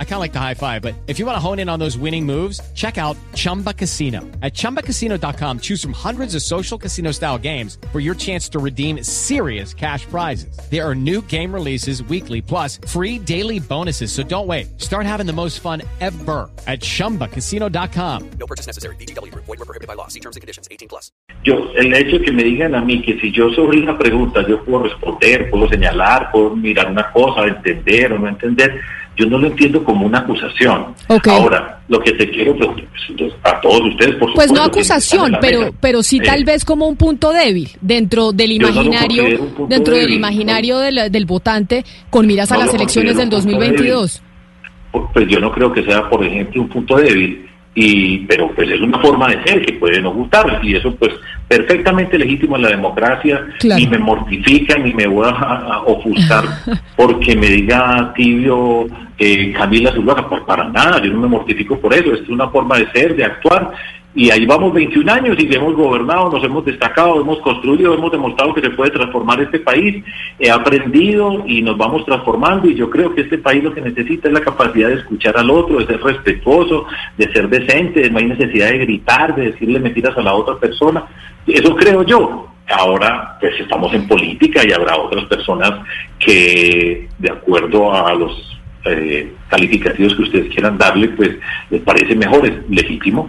I kind of like the high five, but if you want to hone in on those winning moves, check out Chumba Casino. At ChumbaCasino.com, choose from hundreds of social casino style games for your chance to redeem serious cash prizes. There are new game releases weekly, plus free daily bonuses. So don't wait. Start having the most fun ever at ChumbaCasino.com. No purchase necessary. BGW. Void were prohibited by law. See terms and conditions. 18 plus. Yo, el hecho que me digan a mí que si yo sobre una pregunta yo puedo responder, puedo señalar, puedo mirar una cosa, entender o no entender, yo no lo entiendo como una acusación. Ahora, lo que te quiero preguntar pues, a todos ustedes, por Pues supuesto. no que están acusación, pero mesa. pero sí tal Eh, vez como un punto débil dentro del no imaginario dentro del imaginario del, del votante con miras a No las elecciones del considero un punto 2022. Pues yo no creo que sea, por ejemplo, un punto débil, y pero pues es una forma de ser que puede no gustar, y eso pues perfectamente legítimo en la democracia, Claro. y me mortifica ni me voy a, a ofuscar porque me diga tibio eh, Camila Zuluaga, pues para nada, yo no me mortifico por eso, es una forma de ser, de actuar, y ahí vamos 21 años y hemos gobernado, nos hemos destacado, hemos construido, hemos demostrado que se puede transformar este país, he aprendido y nos vamos transformando y yo creo que este país lo que necesita es la capacidad de escuchar al otro, de ser respetuoso, de ser decente, no hay necesidad de gritar, de decirle mentiras a la otra persona, eso creo yo. Ahora, pues estamos en política y habrá otras personas que, de acuerdo a los eh, calificativos que ustedes quieran darle, pues les parece mejor, es legítimo.